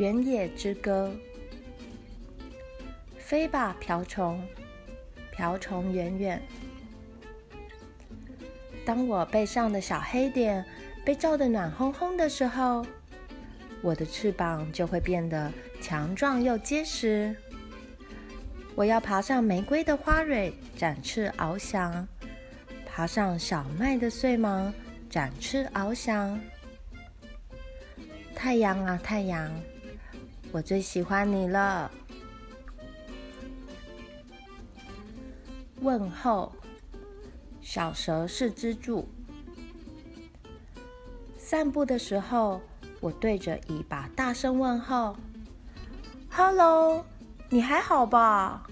原野之歌。飞吧，瓢虫，瓢虫远远。当我背上的小黑点被照得暖烘烘的时候，我的翅膀就会变得强壮又结实。我要爬上玫瑰的花蕊，展翅翱翔；爬上小麦的穗芒，展翅翱翔。太阳啊，太阳，我最喜欢你了。问候，小蛇是支柱。散步的时候，我对着尾巴大声问候：“Hello，你还好吧？”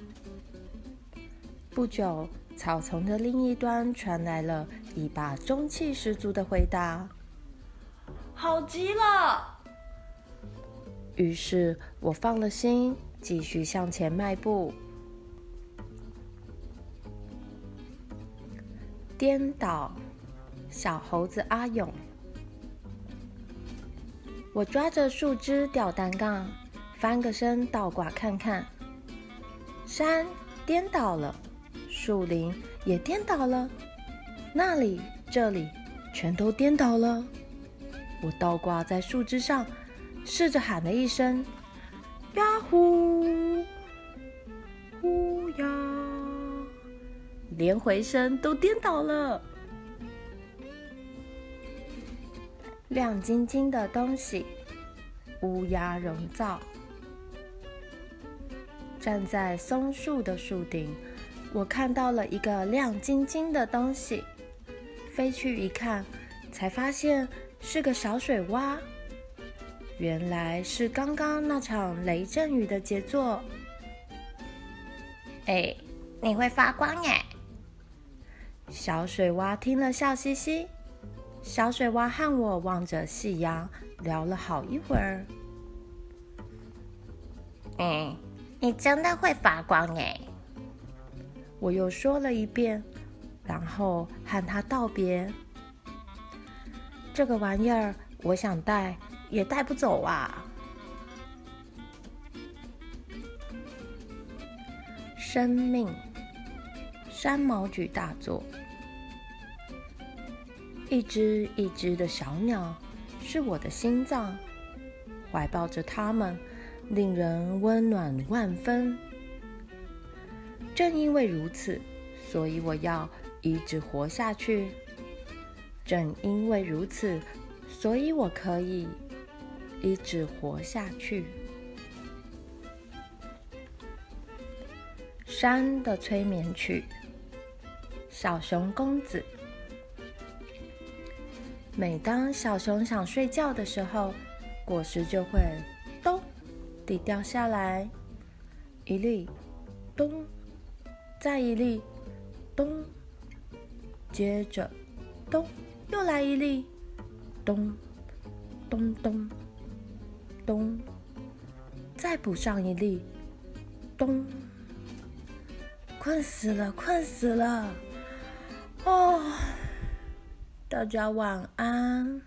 不久，草丛的另一端传来了尾巴中气十足的回答：“好极了。”于是我放了心，继续向前迈步。颠倒，小猴子阿勇。我抓着树枝吊单杠，翻个身倒挂看看。山颠倒了，树林也颠倒了，那里这里全都颠倒了。我倒挂在树枝上，试着喊了一声：“呀呼，呼呀！”连回声都颠倒了。亮晶晶的东西，乌鸦绒造。站在松树的树顶，我看到了一个亮晶晶的东西。飞去一看，才发现是个小水洼。原来是刚刚那场雷阵雨的杰作。哎，你会发光耶！小水洼听了，笑嘻嘻。小水洼和我望着夕阳，聊了好一会儿。嗯，你真的会发光耶！我又说了一遍，然后和他道别。这个玩意儿，我想带也带不走啊。生命。山毛櫸大作，一只一只的小鸟是我的心脏，怀抱着它们，令人温暖万分。正因为如此，所以我要一直活下去。正因为如此，所以我可以一直活下去。山的催眠曲。小熊公子，每当小熊想睡觉的时候，果实就会咚地掉下来，一粒，咚，再一粒，咚，接着咚，又来一粒，咚，咚咚，咚，再补上一粒，咚，困死了，困死了。哦，大家晚安。